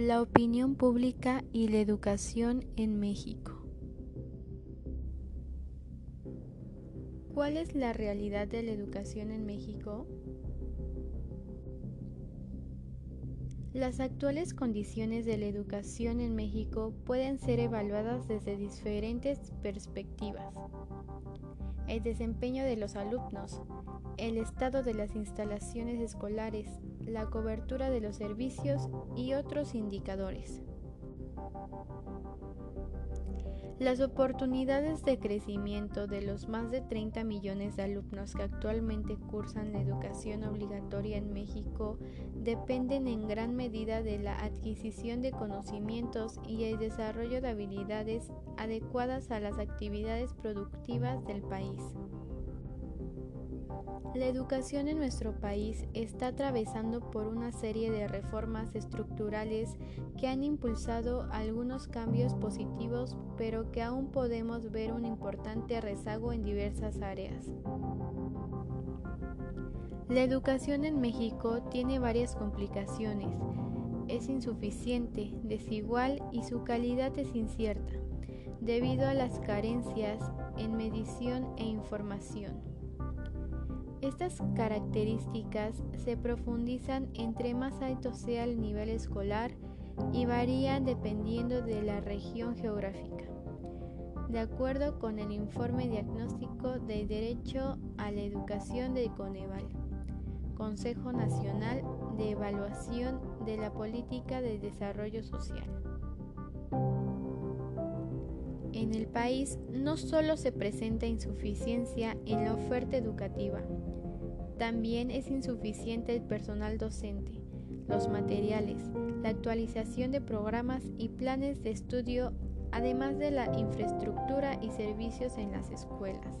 La opinión pública y la educación en México. ¿Cuál es la realidad de la educación en México? Las actuales condiciones de la educación en México pueden ser evaluadas desde diferentes perspectivas. El desempeño de los alumnos, el estado de las instalaciones escolares, la cobertura de los servicios y otros indicadores. Las oportunidades de crecimiento de los más de 30 millones de alumnos que actualmente cursan la educación obligatoria en México dependen en gran medida de la adquisición de conocimientos y el desarrollo de habilidades adecuadas a las actividades productivas del país. La educación en nuestro país está atravesando por una serie de reformas estructurales que han impulsado algunos cambios positivos, pero que aún podemos ver un importante rezago en diversas áreas. La educación en México tiene varias complicaciones. Es insuficiente, desigual y su calidad es incierta, debido a las carencias en medición e información. Estas características se profundizan entre más alto sea el nivel escolar y varían dependiendo de la región geográfica. De acuerdo con el informe diagnóstico de Derecho a la Educación de Coneval, Consejo Nacional de Evaluación de la Política de Desarrollo Social. En el país no solo se presenta insuficiencia en la oferta educativa, también es insuficiente el personal docente, los materiales, la actualización de programas y planes de estudio, además de la infraestructura y servicios en las escuelas.